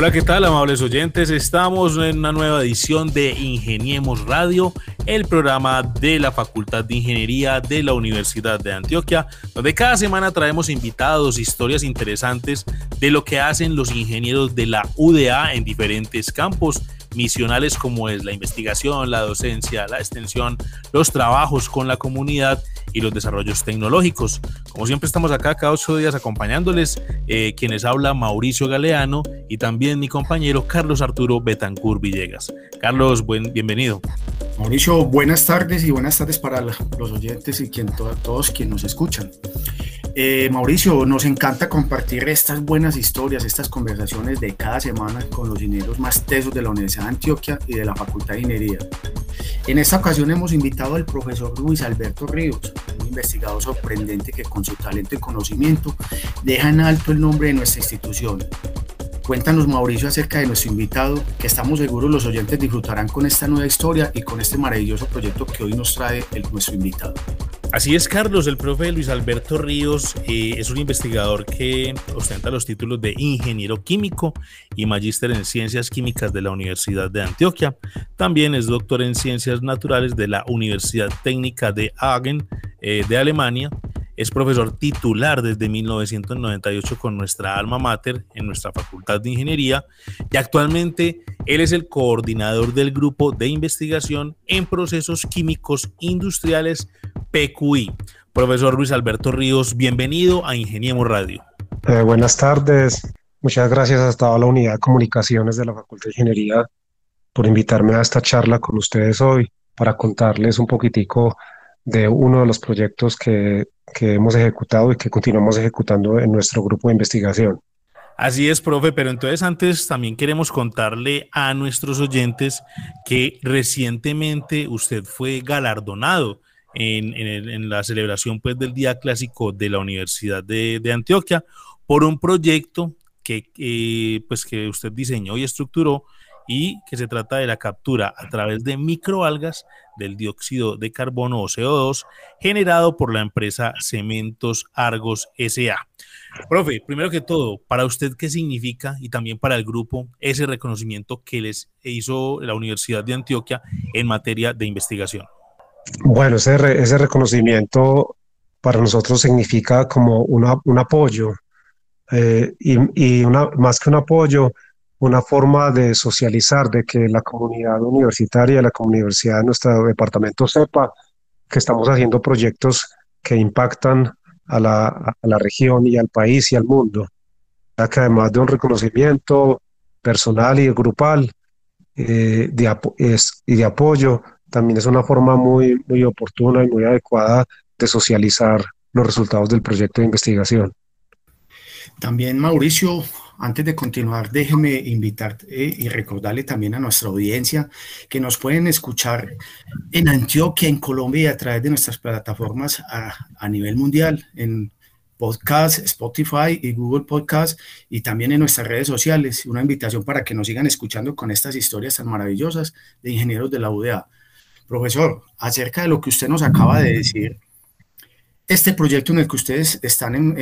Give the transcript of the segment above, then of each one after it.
Hola, ¿qué tal, amables oyentes? Estamos en una nueva edición de Ingeniemos Radio, el programa de la Facultad de Ingeniería de la Universidad de Antioquia, donde cada semana traemos invitados, historias interesantes de lo que hacen los ingenieros de la UDA en diferentes campos misionales como es la investigación, la docencia, la extensión, los trabajos con la comunidad y los desarrollos tecnológicos. Como siempre estamos acá cada ocho días acompañándoles, eh, quienes habla Mauricio Galeano y también mi compañero Carlos Arturo Betancur Villegas. Carlos, buen, bienvenido. Mauricio, buenas tardes y buenas tardes para los oyentes y quien, todos quienes nos escuchan. Eh, Mauricio, nos encanta compartir estas buenas historias, estas conversaciones de cada semana con los ingenieros más tesos de la Universidad de Antioquia y de la Facultad de Ingeniería. En esta ocasión hemos invitado al profesor Luis Alberto Ríos, un investigador sorprendente que con su talento y conocimiento deja en alto el nombre de nuestra institución. Cuéntanos Mauricio acerca de nuestro invitado, que estamos seguros los oyentes disfrutarán con esta nueva historia y con este maravilloso proyecto que hoy nos trae nuestro invitado. Así es, Carlos. El profe Luis Alberto Ríos eh, es un investigador que ostenta los títulos de ingeniero químico y magíster en ciencias químicas de la Universidad de Antioquia. También es doctor en ciencias naturales de la Universidad Técnica de Hagen eh, de Alemania. Es profesor titular desde 1998 con nuestra alma mater en nuestra Facultad de Ingeniería y actualmente él es el coordinador del grupo de investigación en procesos químicos industriales PQI. Profesor Luis Alberto Ríos, bienvenido a Ingeniemos Radio. Eh, buenas tardes. Muchas gracias a toda la unidad de comunicaciones de la Facultad de Ingeniería por invitarme a esta charla con ustedes hoy para contarles un poquitico de uno de los proyectos que, que hemos ejecutado y que continuamos ejecutando en nuestro grupo de investigación. Así es, profe, pero entonces antes también queremos contarle a nuestros oyentes que recientemente usted fue galardonado en, la celebración pues, del Día Clásico de la Universidad de, Antioquia por un proyecto que, pues, que usted diseñó y estructuró y que se trata de la captura a través de microalgas del dióxido de carbono o CO2 generado por la empresa Cementos Argos SA. Profe, primero que todo, para usted, ¿qué significa y también para el grupo ese reconocimiento que les hizo la Universidad de Antioquia en materia de investigación? Bueno, ese, ese reconocimiento para nosotros significa como un apoyo eh, y, una, más que un apoyo, una forma de socializar, de que la comunidad universitaria, la universidad de nuestro departamento sepa que estamos haciendo proyectos que impactan a la, a la región y al país y al mundo. Ya que además de un reconocimiento personal y grupal eh, de, es, y de apoyo, también es una forma muy, muy oportuna y muy adecuada de socializar los resultados del proyecto de investigación. También, Mauricio, antes de continuar, déjeme invitar eh, y recordarle también a nuestra audiencia que nos pueden escuchar en Antioquia, en Colombia y a través de nuestras plataformas a, a nivel mundial, en podcast, Spotify y Google Podcast y también en nuestras redes sociales. Una invitación para que nos sigan escuchando con estas historias tan maravillosas de ingenieros de la UDA. Profesor, acerca de lo que usted nos acaba de decir, este proyecto en el que ustedes están,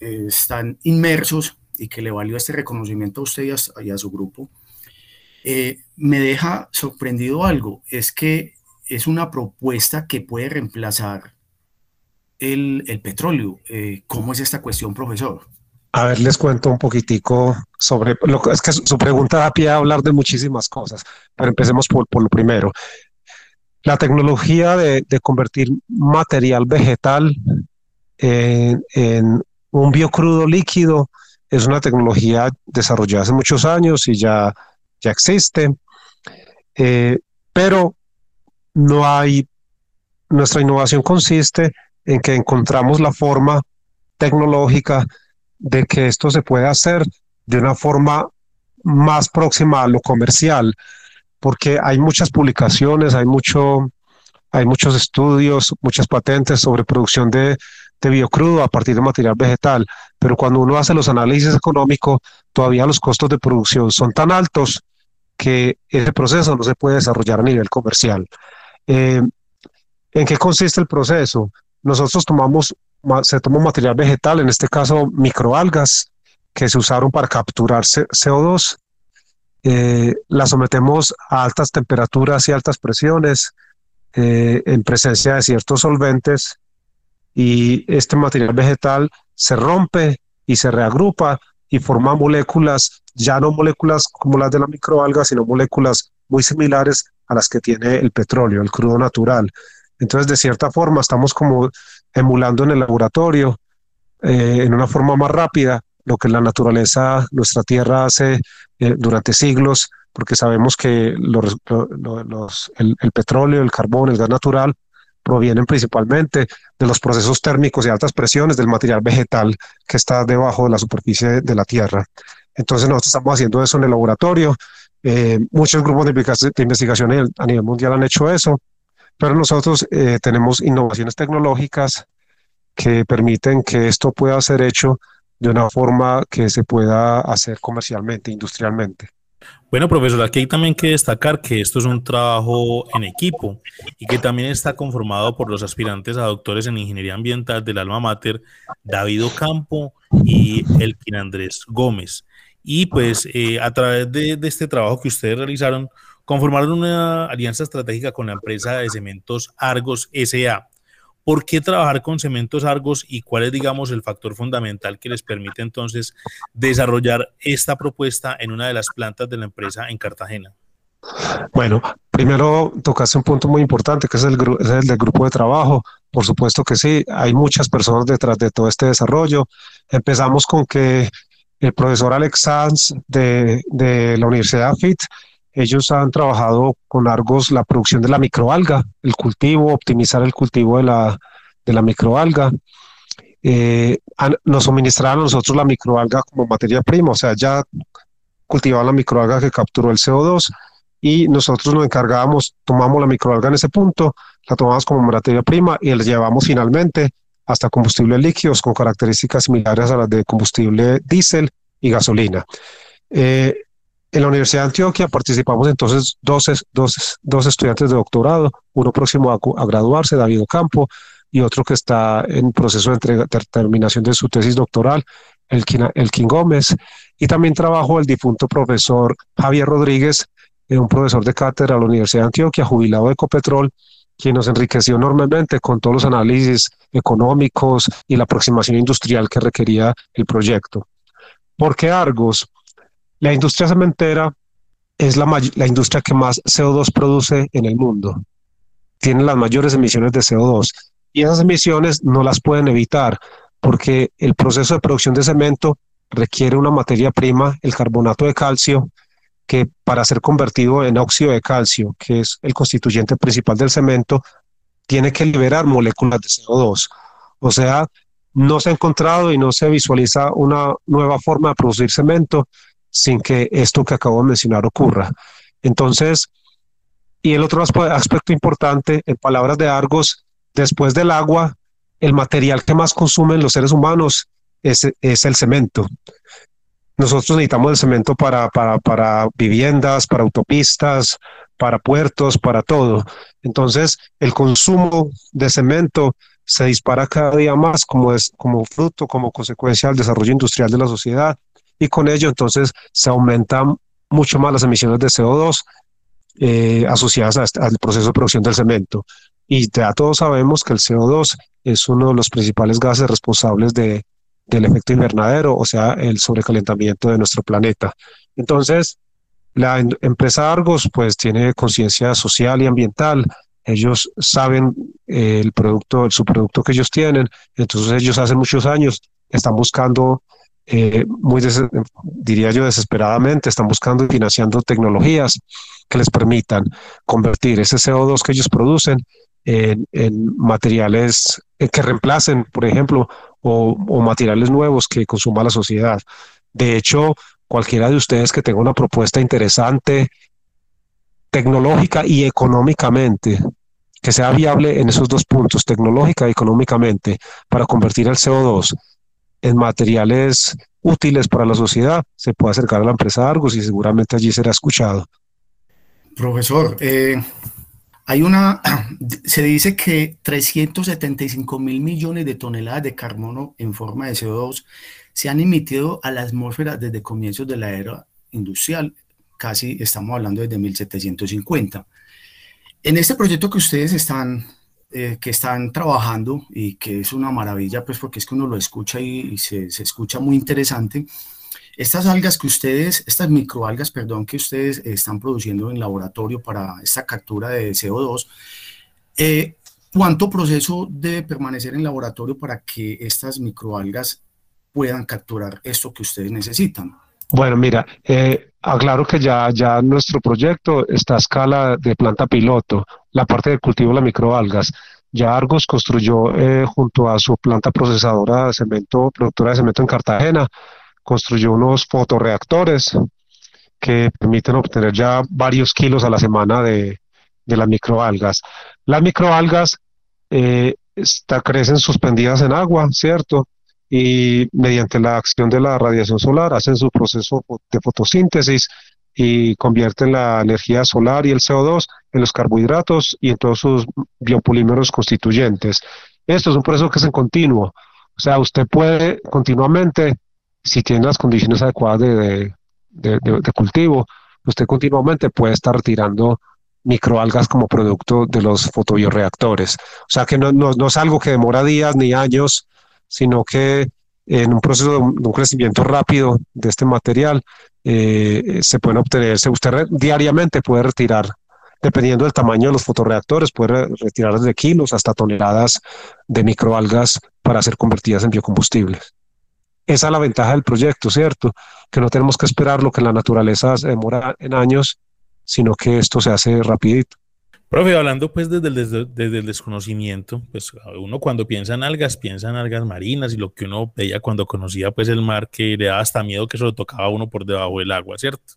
están inmersos y que le valió este reconocimiento a usted y a, su grupo, eh, me deja sorprendido algo, es que es una propuesta que puede reemplazar el, petróleo. Eh, ¿Cómo es esta cuestión, profesor? A ver, les cuento un poquitico sobre lo que es que su pregunta da pie a hablar de muchísimas cosas, pero empecemos por, por lo primero. La tecnología de, convertir material vegetal en, un biocrudo líquido es una tecnología desarrollada hace muchos años y ya, ya existe, eh, pero no hay, nuestra innovación consiste en que encontramos la forma tecnológica de que esto se pueda hacer de una forma más próxima a lo comercial, porque hay muchas publicaciones, hay mucho, hay muchos estudios, muchas patentes sobre producción de, de biocrudo a partir de material vegetal, pero cuando uno hace los análisis económicos, todavía los costos de producción son tan altos que ese proceso no se puede desarrollar a nivel comercial. Eh, ¿En qué consiste el proceso? Nosotros tomamos, se toma material vegetal, en este caso microalgas, que se usaron para capturar CO2, eh, la sometemos a altas temperaturas y altas presiones eh, en presencia de ciertos solventes y este material vegetal se rompe y se reagrupa y forma moléculas, ya no moléculas como las de la microalga, sino moléculas muy similares a las que tiene el petróleo, el crudo natural. Entonces, de cierta forma, estamos como emulando en el laboratorio eh, en una forma más rápida lo que la naturaleza, nuestra tierra hace eh, durante siglos, porque sabemos que los, el, el, petróleo, el carbón, el gas natural provienen principalmente de los procesos térmicos y altas presiones del material vegetal que está debajo de la superficie de la tierra. Entonces nosotros estamos haciendo eso en el laboratorio. Eh, muchos grupos de investigación a nivel mundial han hecho eso, pero nosotros eh, tenemos innovaciones tecnológicas que permiten que esto pueda ser hecho de una forma que se pueda hacer comercialmente, industrialmente. Bueno, profesor, aquí hay también que destacar que esto es un trabajo en equipo y que también está conformado por los aspirantes a doctores en ingeniería ambiental del alma mater, David Ocampo y Elkin Andrés Gómez. Y pues eh, a través de, de este trabajo que ustedes realizaron, conformaron una alianza estratégica con la empresa de cementos Argos SA ¿Por qué trabajar con cementos Argos y cuál es, digamos, el factor fundamental que les permite entonces desarrollar esta propuesta en una de las plantas de la empresa en Cartagena? Bueno, primero tocaste un punto muy importante que es el, del grupo de trabajo. Por supuesto que sí, hay muchas personas detrás de todo este desarrollo. Empezamos con que el profesor Alex Sanz de, de la Universidad FIT ellos han trabajado con Argos la producción de la microalga, el cultivo, optimizar el cultivo de la, de la microalga. Eh, nos suministraron a nosotros la microalga como materia prima, o sea, ya cultivaban la microalga que capturó el CO2 y nosotros nos encargábamos, tomamos la microalga en ese punto, la tomamos como materia prima y la llevamos finalmente hasta combustibles líquidos con características similares a las de combustible diésel y gasolina. Eh, en la Universidad de Antioquia participamos entonces dos, dos, dos estudiantes de doctorado, uno próximo a, graduarse, David Ocampo, y otro que está en proceso de, terminación de su tesis doctoral, el King Gómez. Y también trabajo el difunto profesor Javier Rodríguez, eh, un profesor de cátedra de la Universidad de Antioquia, jubilado de Ecopetrol, quien nos enriqueció enormemente con todos los análisis económicos y la aproximación industrial que requería el proyecto. ¿Por qué Argos? La industria cementera es la, industria que más CO2 produce en el mundo. Tiene las mayores emisiones de CO2 y esas emisiones no las pueden evitar porque el proceso de producción de cemento requiere una materia prima, el carbonato de calcio, que para ser convertido en óxido de calcio, que es el constituyente principal del cemento, tiene que liberar moléculas de CO2. O sea, no se ha encontrado y no se visualiza una nueva forma de producir cemento sin que esto que acabo de mencionar ocurra. Entonces, y el otro aspecto importante, en palabras de Argos, después del agua, el material que más consumen los seres humanos es, el cemento. Nosotros necesitamos el cemento para, viviendas, para autopistas, para puertos, para todo. Entonces, el consumo de cemento se dispara cada día más como, como fruto, como consecuencia del desarrollo industrial de la sociedad y con ello entonces se aumentan mucho más las emisiones de CO2 eh, asociadas al proceso de producción del cemento. Y ya todos sabemos que el CO2 es uno de los principales gases responsables de, del efecto invernadero, o sea, el sobrecalentamiento de nuestro planeta. Entonces, la empresa Argos pues tiene conciencia social y ambiental. Ellos saben eh, el producto, su producto que ellos tienen. Entonces ellos hace muchos años están buscando eh, muy, diría yo, desesperadamente, están buscando y financiando tecnologías que les permitan convertir ese CO2 que ellos producen en, materiales eh, que reemplacen, por ejemplo, o, materiales nuevos que consuma la sociedad. De hecho, cualquiera de ustedes que tenga una propuesta interesante, tecnológica y económicamente, que sea viable en esos dos puntos, tecnológica y económicamente, para convertir el CO2 en materiales útiles para la sociedad, se puede acercar a la empresa Argos y seguramente allí será escuchado. Profesor, eh, hay una, se dice que 375 mil millones de toneladas de carbono en forma de CO2 se han emitido a la atmósfera desde comienzos de la era industrial, casi estamos hablando desde 1750. En este proyecto que ustedes están, eh, que están trabajando y que es una maravilla, pues porque es que uno lo escucha y, se, se, escucha muy interesante, estas algas que ustedes, estas microalgas, perdón, que ustedes están produciendo en laboratorio para esta captura de CO2, eh, ¿cuánto proceso debe permanecer en laboratorio para que estas microalgas puedan capturar esto que ustedes necesitan? Bueno, mira, eh, aclaro que ya, ya nuestro proyecto está a escala de planta piloto, la parte del cultivo de las microalgas. Ya Argos construyó eh, junto a su planta procesadora de cemento, productora de cemento en Cartagena, construyó unos fotoreactores que permiten obtener ya varios kilos a la semana de, las microalgas. Las microalgas eh, crecen suspendidas en agua, ¿cierto? Y mediante la acción de la radiación solar hacen su proceso de fotosíntesis y convierten la energía solar y el CO2 en los carbohidratos y en todos sus biopolímeros constituyentes. Esto es un proceso que es en continuo. O sea, usted puede continuamente si tiene las condiciones adecuadas de, cultivo, usted continuamente puede estar retirando microalgas como producto de los fotobioreactores. O sea que no, no, es algo que demora días ni años, sino que en un proceso de un, crecimiento rápido de este material eh, se pueden obtener, usted diariamente puede retirar, dependiendo del tamaño de los fotoreactores, puede retirar desde kilos hasta toneladas de microalgas para ser convertidas en biocombustibles. Esa es la ventaja del proyecto, ¿cierto? Que no tenemos que esperar lo que la naturaleza demora en años, sino que esto se hace rapidito. Profe, hablando pues desde el, desconocimiento, pues uno cuando piensa en algas, piensa en algas marinas y lo que uno veía cuando conocía pues el mar, que le daba hasta miedo que se lo tocaba uno por debajo del agua, ¿cierto?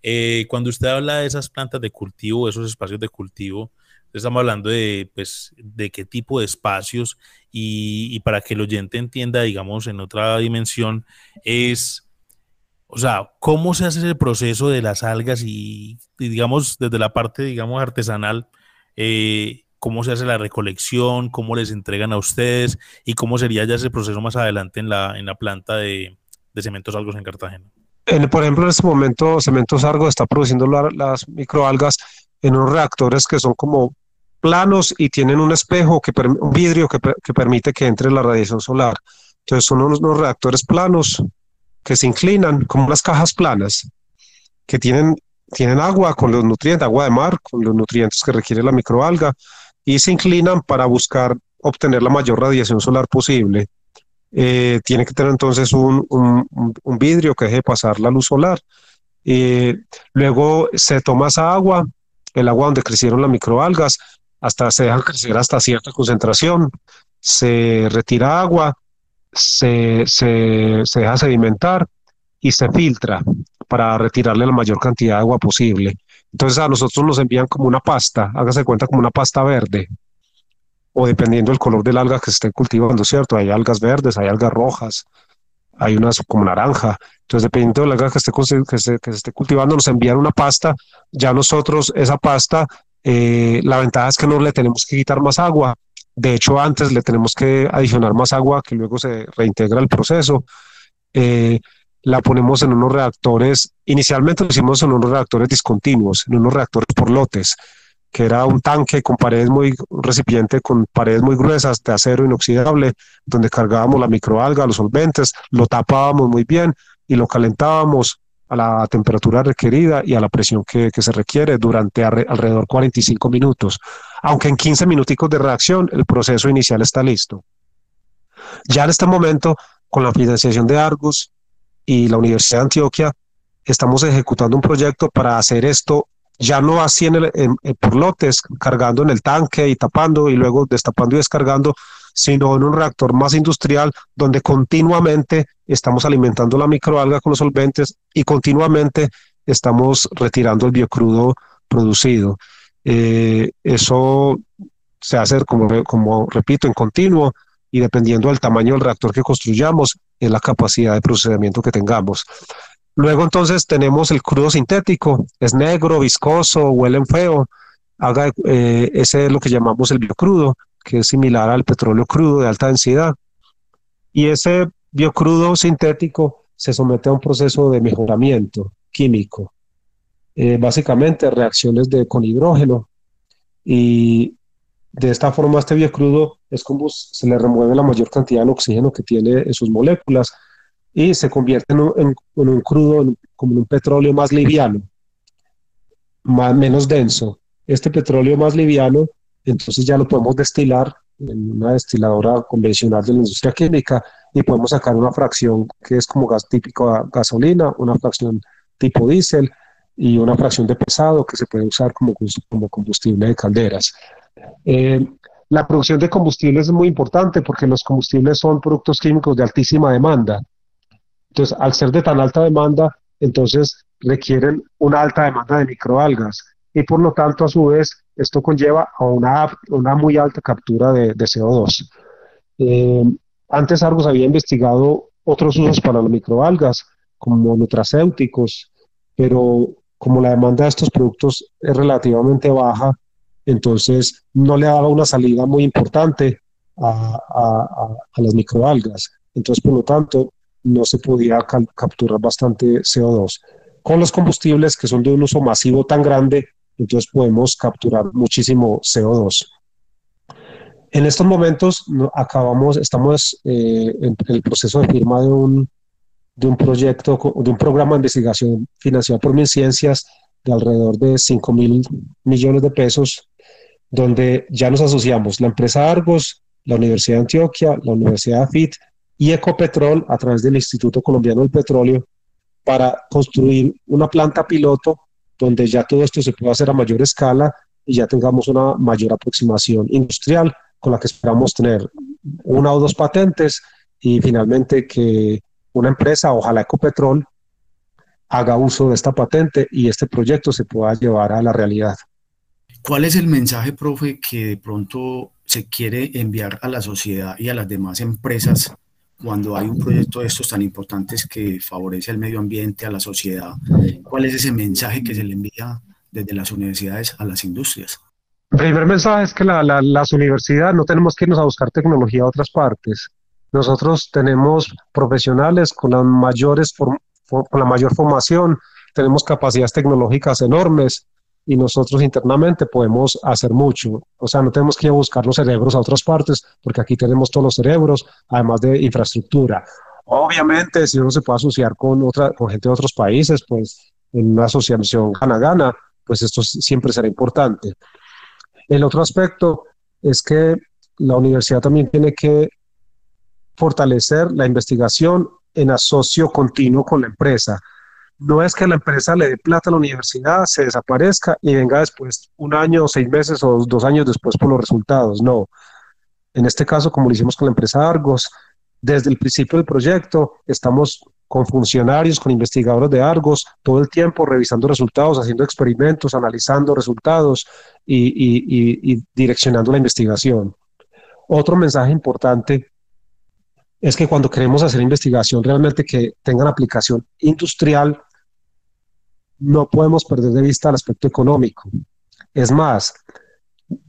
Eh, cuando usted habla de esas plantas de cultivo, esos espacios de cultivo, Estamos hablando de, pues, de qué tipo de espacios y, para que el oyente entienda, digamos, en otra dimensión, es, o sea, cómo se hace el proceso de las algas y, digamos, desde la parte, digamos, artesanal, eh, cómo se hace la recolección, cómo les entregan a ustedes y cómo sería ya ese proceso más adelante en la, en la planta de, de Cementos Argos en Cartagena. por ejemplo, en este momento Cementos Argos está produciendo las microalgas en unos reactores que son como planos y tienen un espejo, un vidrio que, permite que entre la radiación solar. Entonces son unos, reactores planos que se inclinan como las cajas planas, que tienen, tienen agua con los nutrientes, agua de mar, con los nutrientes que requiere la microalga, y se inclinan para buscar obtener la mayor radiación solar posible. Eh, tiene que tener entonces un, vidrio que deje pasar la luz solar. Eh, luego se toma esa agua, el agua donde crecieron las microalgas, hasta se dejan crecer hasta cierta concentración, se retira agua, se, se, se deja sedimentar y se filtra para retirarle la mayor cantidad de agua posible. Entonces a nosotros nos envían como una pasta, hágase cuenta como una pasta verde, o dependiendo del color del alga que se esté cultivando, ¿cierto? Hay algas verdes, hay algas rojas, hay unas como naranja. Entonces, dependiendo del alga que, esté, que, se, que se esté cultivando, nos envían una pasta, ya nosotros esa pasta eh, la ventaja es que no le tenemos que quitar más agua. De hecho, antes le tenemos que adicionar más agua que luego se reintegra el proceso. Eh, la ponemos en unos reactores, inicialmente lo hicimos en unos reactores discontinuos, en unos reactores por lotes, que era un tanque con paredes muy, un recipiente con paredes muy gruesas de acero inoxidable, donde cargábamos la microalga, los solventes, lo tapábamos muy bien y lo calentábamos a la temperatura requerida y a la presión que, se requiere durante alrededor 45 minutos. Aunque en 15 minuticos de reacción el proceso inicial está listo. Ya en este momento, con la financiación de Argus y la Universidad de Antioquia, estamos ejecutando un proyecto para hacer esto ya no así en, el, por lotes, cargando en el tanque y tapando y luego destapando y descargando, sino en un reactor más industrial donde continuamente estamos alimentando la microalga con los solventes y continuamente estamos retirando el biocrudo producido. Eh, eso se hace, como, como repito, en continuo y dependiendo del tamaño del reactor que construyamos, es la capacidad de procesamiento que tengamos. Luego entonces tenemos el crudo sintético, es negro, viscoso, huele feo, haga, eh, ese es lo que llamamos el biocrudo, que es similar al petróleo crudo de alta densidad. Y ese biocrudo sintético se somete a un proceso de mejoramiento químico, eh, básicamente reacciones de, con hidrógeno. Y de esta forma este biocrudo es como se le remueve la mayor cantidad de oxígeno que tiene en sus moléculas y se convierte en un, crudo, como en un petróleo más liviano, más, menos denso. Este petróleo más liviano, entonces ya lo podemos destilar en una destiladora convencional de la industria química y podemos sacar una fracción que es como gas típico gasolina, una fracción tipo diésel y una fracción de pesado que se puede usar como, como combustible de calderas. Eh, la producción de combustibles es muy importante porque los combustibles son productos químicos de altísima demanda. Entonces, al ser de tan alta demanda, entonces requieren una alta demanda de microalgas y por lo tanto, a su vez, esto conlleva a una, una muy alta captura de, CO2. Eh, antes Argos había investigado otros usos para las microalgas, como nutracéuticos, pero como la demanda de estos productos es relativamente baja, entonces no le daba una salida muy importante a, las microalgas. Entonces, por lo tanto, no se podía capturar bastante CO2. Con los combustibles que son de un uso masivo tan grande, entonces podemos capturar muchísimo CO2. En estos momentos acabamos, estamos eh, en el proceso de firma de un, de un proyecto, de un programa de investigación financiado por MinCiencias de alrededor de 5 mil millones de pesos donde ya nos asociamos la empresa Argos, la Universidad de Antioquia, la Universidad AFIT y Ecopetrol a través del Instituto Colombiano del Petróleo para construir una planta piloto donde ya todo esto se pueda hacer a mayor escala y ya tengamos una mayor aproximación industrial con la que esperamos tener una o dos patentes y finalmente que una empresa, ojalá Ecopetrol, haga uso de esta patente y este proyecto se pueda llevar a la realidad. ¿Cuál es el mensaje, profe, que de pronto se quiere enviar a la sociedad y a las demás empresas cuando hay un proyecto de estos tan importantes que favorece al medio ambiente, a la sociedad? ¿Cuál es ese mensaje que se le envía desde las universidades a las industrias? El primer mensaje es que las universidades no tenemos que irnos a buscar tecnología a otras partes. Nosotros tenemos profesionales con, las mayores con la mayor formación, tenemos capacidades tecnológicas enormes, y nosotros internamente podemos hacer mucho. O sea, no tenemos que ir a buscar los cerebros a otras partes, porque aquí tenemos todos los cerebros, además de infraestructura. Obviamente, si uno se puede asociar con, otra, con gente de otros países, pues en una asociación gana-gana, pues esto siempre será importante. El otro aspecto es que la universidad también tiene que fortalecer la investigación en asocio continuo con la empresa no es que la empresa le dé plata a la universidad, se desaparezca y venga después un año, seis meses o dos años después por los resultados. No. En este caso, como lo hicimos con la empresa Argos, desde el principio del proyecto estamos con funcionarios, con investigadores de Argos, todo el tiempo revisando resultados, haciendo experimentos, analizando resultados y, y direccionando la investigación. Otro mensaje importante es que cuando queremos hacer investigación realmente que tengan aplicación industrial, no podemos perder de vista el aspecto económico. Es más,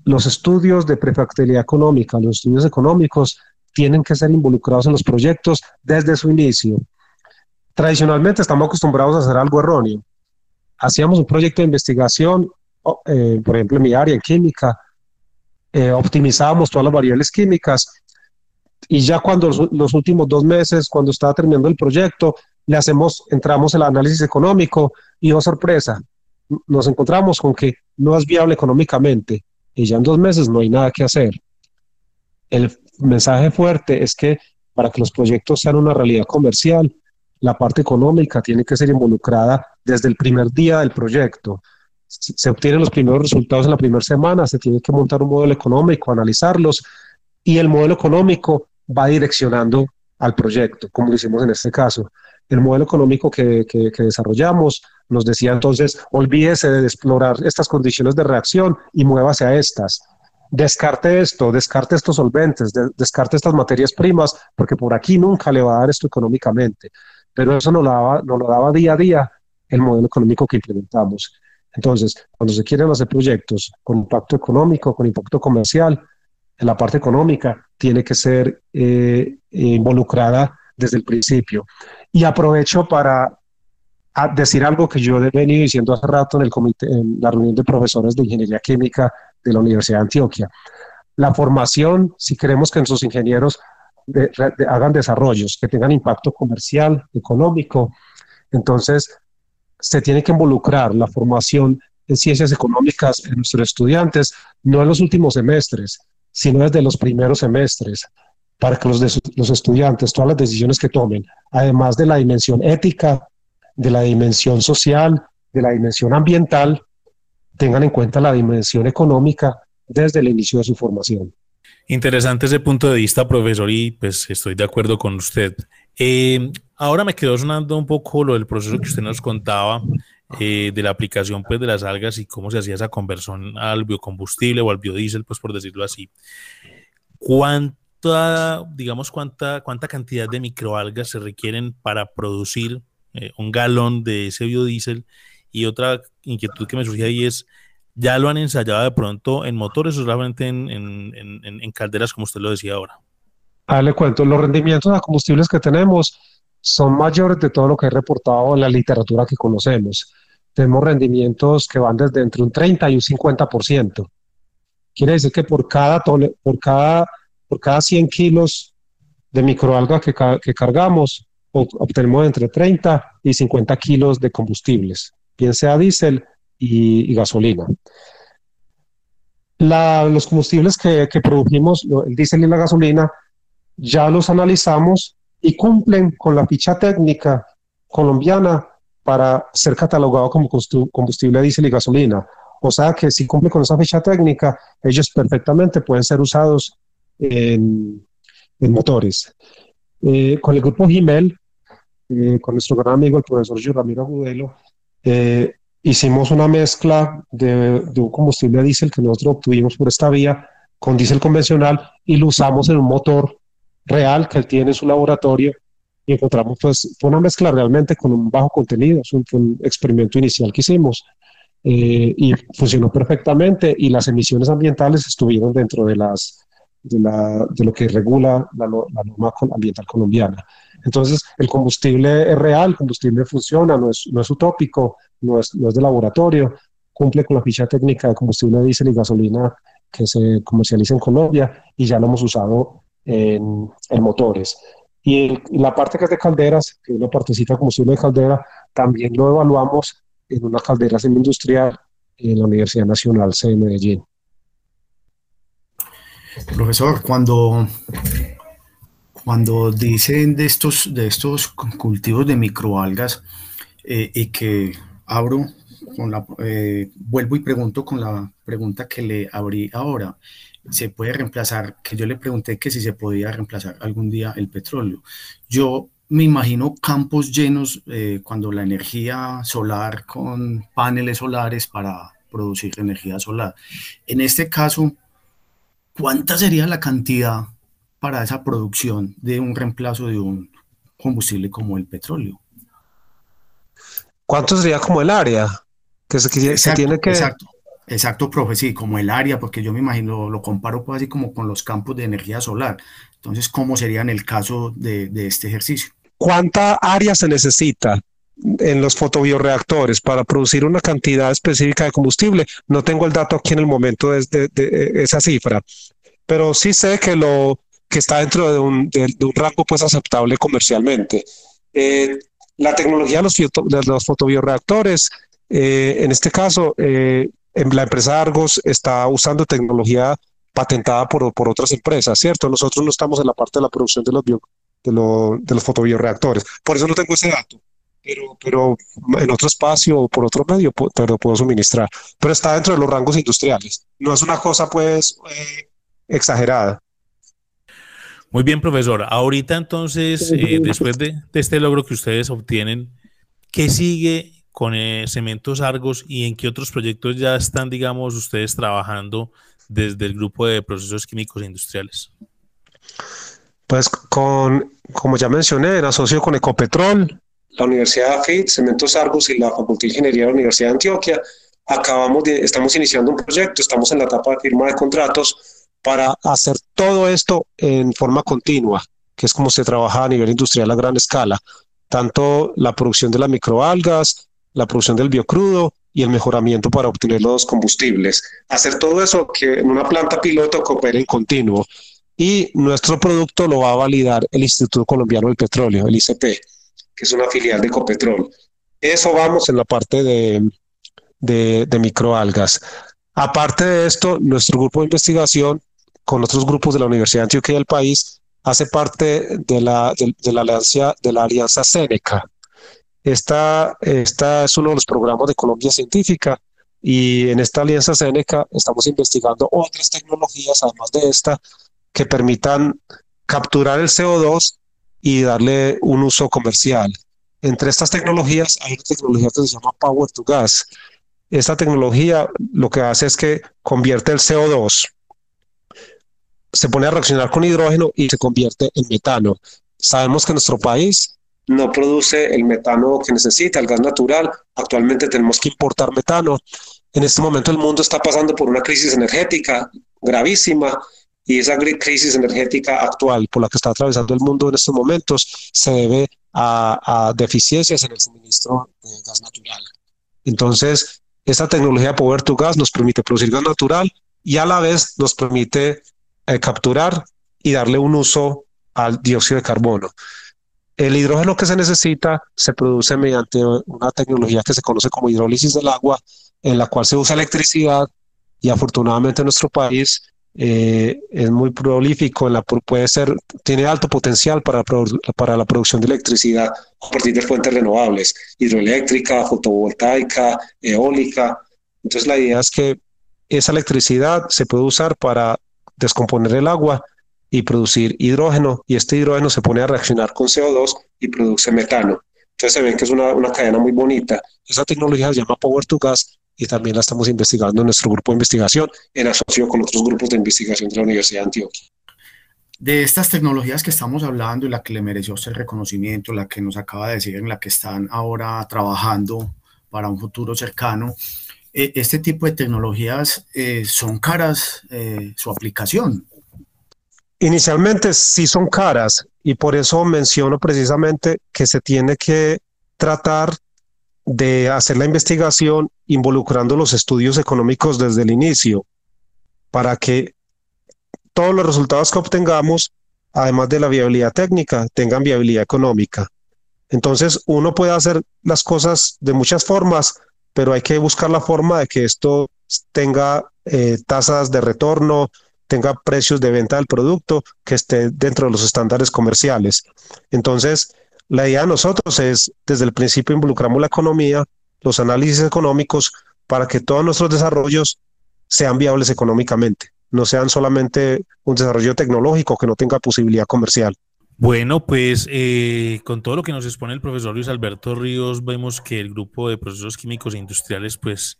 los estudios de prefactibilidad económica, los estudios económicos, tienen que ser involucrados en los proyectos desde su inicio. Tradicionalmente estamos acostumbrados a hacer algo erróneo. Hacíamos un proyecto de investigación, eh, por ejemplo, en mi área, en química, eh, optimizábamos todas las variables químicas y ya cuando los, últimos dos meses, cuando estaba terminando el proyecto, le hacemos, entramos en el análisis económico y, oh sorpresa, nos encontramos con que no es viable económicamente y ya en dos meses no hay nada que hacer. El mensaje fuerte es que para que los proyectos sean una realidad comercial, la parte económica tiene que ser involucrada desde el primer día del proyecto. Se obtienen los primeros resultados en la primera semana, se tiene que montar un modelo económico, analizarlos y el modelo económico va direccionando al proyecto, como lo hicimos en este caso. El modelo económico que, que, desarrollamos nos decía entonces, olvídese de explorar estas condiciones de reacción y muévase a estas. descarte esto, descarte estos solventes, descarte estas materias primas, porque por aquí nunca le va a dar esto económicamente. Pero eso nos lo daba, nos lo daba día a día el modelo económico que implementamos. Entonces, cuando se quieren hacer proyectos con impacto económico, con impacto comercial, en la parte económica tiene que ser eh, involucrada desde el principio. Y aprovecho para decir algo que yo he venido diciendo hace rato en, el comité, en la reunión de profesores de ingeniería química de la Universidad de Antioquia. La formación, si queremos que nuestros ingenieros hagan desarrollos que tengan impacto comercial, económico, entonces se tiene que involucrar la formación en ciencias económicas en nuestros estudiantes, no en los últimos semestres, sino desde los primeros semestres, para que los, los estudiantes, todas las decisiones que tomen, además de la dimensión ética, de la dimensión social, de la dimensión ambiental, tengan en cuenta la dimensión económica desde el inicio de su formación. Interesante ese punto de vista, profesor, y pues estoy de acuerdo con usted. Eh, ahora me quedó sonando un poco lo del proceso que usted nos contaba eh, de la aplicación pues, de las algas y cómo se hacía esa conversión al biocombustible o al biodiesel, pues por decirlo así. ¿Cuánta, digamos, cuánta, cuánta cantidad de microalgas se requieren para producir eh, un galón de ese biodiesel? Y otra inquietud que me surgía ahí es, ¿ya lo han ensayado de pronto en motores o solamente en, en, en, calderas, como usted lo decía ahora? Ah, le cuento, los rendimientos de combustibles que tenemos son mayores de todo lo que he reportado en la literatura que conocemos. Tenemos rendimientos que van desde entre un 30 y un 50%. Quiere decir que por cada, por cada, por cada 100 kilos de microalga que, que cargamos, obtenemos entre 30 y 50 kilos de combustibles bien sea diésel y, gasolina. los combustibles que, que produjimos, el diésel y la gasolina, ya los analizamos y cumplen con la ficha técnica colombiana para ser catalogado como combustible diésel y gasolina. O sea que si cumple con esa ficha técnica, ellos perfectamente pueden ser usados en, motores. Eh, con el grupo Gimel, eh, con nuestro gran amigo el profesor Ramiro Agudelo, eh, hicimos una mezcla de, un combustible diésel que nosotros obtuvimos por esta vía con diésel convencional y lo usamos en un motor real que él tiene en su laboratorio y encontramos pues fue una mezcla realmente con un bajo contenido, es un, experimento inicial que hicimos eh, y funcionó perfectamente y las emisiones ambientales estuvieron dentro de las de, la, de lo que regula la, la norma ambiental colombiana. Entonces, el combustible es real, el combustible funciona, no es, no es utópico, no es, no es de laboratorio, cumple con la ficha técnica de combustible diésel y gasolina que se comercializa en Colombia y ya lo hemos usado en, en motores. Y la parte que es de calderas, que es una partecita combustible de caldera, también lo evaluamos en una caldera semi-industrial en la Universidad Nacional C de Medellín. Profesor, cuando cuando dicen de estos, de estos cultivos de microalgas eh, y que abro eh, vuelvo y pregunto con la pregunta que le abrí ahora, ¿se puede reemplazar? Que yo le pregunté que si se podía reemplazar algún día el petróleo. Yo me imagino campos llenos eh, cuando la energía solar con paneles solares para producir energía solar. En este caso, ¿cuánta sería la cantidad para esa producción de un reemplazo de un combustible como el petróleo. ¿Cuánto sería como el área? Que se, tiene que... Exacto, exacto, profe, sí, como el área, porque yo me imagino, lo comparo pues así como con los campos de energía solar. Entonces, ¿cómo sería en el caso de, este ejercicio? ¿Cuánta área se necesita en los fotobioreactores para producir una cantidad específica de combustible? No tengo el dato aquí en el momento de esa cifra, pero sí sé que lo, que está dentro de un, de, un rango pues aceptable comercialmente. Eh, la tecnología de los, de los fotobioreactores, eh, en este caso, eh, en la empresa Argos está usando tecnología patentada por, por, otras empresas, ¿cierto? Nosotros no estamos en la parte de la producción de los, bio, de, de los fotobioreactores. Por eso no tengo ese dato, pero, pero en otro espacio o por otro medio te lo puedo suministrar. Pero está dentro de los rangos industriales. No es una cosa, pues, exagerada. Muy bien, profesor. Ahorita entonces, eh, después de, este logro que ustedes obtienen, ¿qué sigue con eh, Cementos Argos y en qué otros proyectos ya están, digamos, ustedes trabajando desde el grupo de procesos químicos e industriales? Pues con, como ya mencioné, en asocio con Ecopetrol, la Universidad AFIT, Cementos Argos y la Facultad de Ingeniería de la Universidad de Antioquia, acabamos de, estamos iniciando un proyecto, estamos en la etapa de firma de contratos para hacer todo esto en forma continua, que es como se trabaja a nivel industrial a gran escala, tanto la producción de las microalgas, la producción del biocrudo y el mejoramiento para obtener los combustibles. Hacer todo eso que en una planta piloto coopere en continuo. Y nuestro producto lo va a validar el Instituto Colombiano del Petróleo, el ICP, que es una filial de Ecopetrol. Eso vamos en la parte de, de, microalgas. Aparte de esto, nuestro grupo de investigación con otros grupos de la Universidad de Antioquia del país hace parte de la, de, la, alianza, de la alianza Seneca. Esta, esta es uno de los programas de Colombia Científica y en esta alianza Seneca estamos investigando otras tecnologías, además de esta, que permitan capturar el CO2 y darle un uso comercial. Entre estas tecnologías hay una tecnología que se llama Power to Gas. Esta tecnología lo que hace es que convierte el CO2 se pone a reaccionar con hidrógeno y se convierte en metano. Sabemos que nuestro país no produce el metano que necesita, el gas natural. Actualmente tenemos que importar metano. En este momento el mundo está pasando por una crisis energética gravísima y esa crisis energética actual por la que está atravesando el mundo en estos momentos se debe a, deficiencias en el suministro de gas natural. Entonces, esta tecnología Power to Gas nos permite producir gas natural y a la vez nos permite eh, capturar y darle un uso al dióxido de carbono. El hidrógeno que se necesita se produce mediante una tecnología que se conoce como hidrólisis del agua, en la cual se usa electricidad y afortunadamente en nuestro país eh, es muy prolífico, en puede ser, tiene alto potencial para, para la producción de electricidad a partir de fuentes renovables, hidroeléctrica, fotovoltaica, eólica. Entonces la idea es que esa electricidad se puede usar para descomponer el agua y producir hidrógeno y este hidrógeno se pone a reaccionar con CO2 y produce metano. Entonces se ven que es una, una cadena muy bonita. Esa tecnología se llama Power to Gas y también la estamos investigando en nuestro grupo de investigación en asocio con otros grupos de investigación de la Universidad de Antioquia. De estas tecnologías que estamos hablando y la que le mereció el reconocimiento, la que nos acaba de decir en la que están ahora trabajando para un futuro cercano, eh, este tipo de tecnologías eh, son caras eh, su aplicación. Inicialmente sí son caras y por eso menciono precisamente que se tiene que tratar de hacer la investigación involucrando los estudios económicos desde el inicio para que todos los resultados que obtengamos, además de la viabilidad técnica, tengan viabilidad económica. Entonces, uno puede hacer las cosas de muchas formas, pero hay que buscar la forma de que esto tenga eh, tasas de retorno, tenga precios de venta del producto que esté dentro de los estándares comerciales. Entonces, la idea de nosotros es, desde el principio, involucramos la economía, los análisis económicos, para que todos nuestros desarrollos sean viables económicamente, no sean solamente un desarrollo tecnológico que no tenga posibilidad comercial. Bueno, pues eh, con todo lo que nos expone el profesor Luis Alberto Ríos, vemos que el grupo de procesos químicos e industriales pues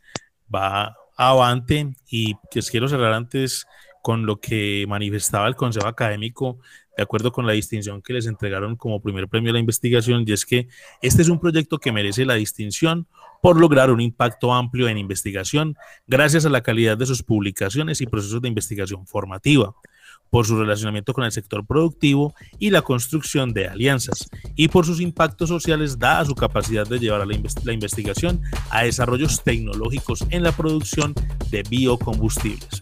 va avante y les quiero cerrar antes con lo que manifestaba el Consejo Académico de acuerdo con la distinción que les entregaron como primer premio a la investigación, y es que este es un proyecto que merece la distinción por lograr un impacto amplio en investigación gracias a la calidad de sus publicaciones y procesos de investigación formativa por su relacionamiento con el sector productivo y la construcción de alianzas, y por sus impactos sociales dada su capacidad de llevar a la, investigación a desarrollos tecnológicos en la producción de biocombustibles.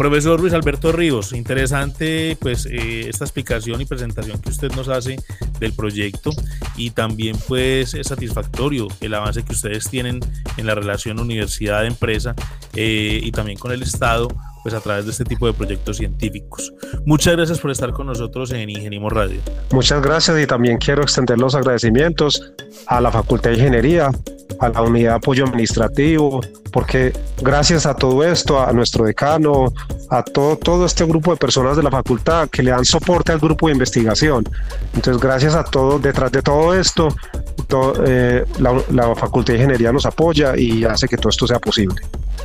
Profesor Luis Alberto Ríos, interesante pues eh, esta explicación y presentación que usted nos hace del proyecto y también pues es satisfactorio el avance que ustedes tienen en la relación universidad-empresa eh, y también con el Estado pues a través de este tipo de proyectos científicos. Muchas gracias por estar con nosotros en Ingenimo Radio. Muchas gracias y también quiero extender los agradecimientos a la Facultad de Ingeniería, a la Unidad de Apoyo Administrativo, porque gracias a todo esto, a nuestro decano, a todo, todo este grupo de personas de la facultad que le dan soporte al grupo de investigación. Entonces, gracias a todos, detrás de todo esto, eh, la, la Facultad de Ingeniería nos apoya y hace que todo esto sea posible.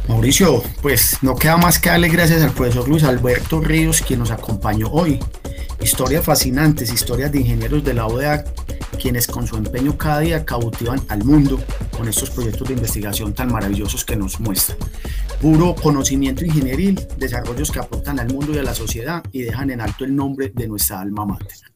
Mauricio, pues no queda más que darle gracias al profesor Luis Alberto Ríos, quien nos acompañó hoy. Historias fascinantes, historias de ingenieros de la ODA, quienes con su empeño cada día cautivan al mundo con estos proyectos de investigación tan maravillosos que nos muestran. Puro conocimiento ingenieril, desarrollos que aportan al mundo y a la sociedad y dejan en alto el nombre de nuestra alma mater.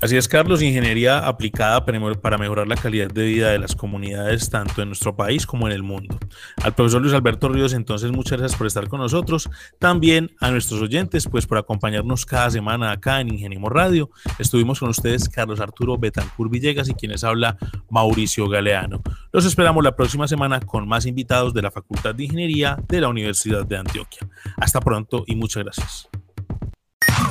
Así es, Carlos, ingeniería aplicada para mejorar la calidad de vida de las comunidades tanto en nuestro país como en el mundo. Al profesor Luis Alberto Ríos, entonces, muchas gracias por estar con nosotros. También a nuestros oyentes, pues por acompañarnos cada semana acá en Ingeniemos Radio. Estuvimos con ustedes Carlos Arturo Betancur Villegas y quienes habla Mauricio Galeano. Los esperamos la próxima semana con más invitados de la Facultad de Ingeniería de la Universidad de Antioquia. Hasta pronto y muchas gracias.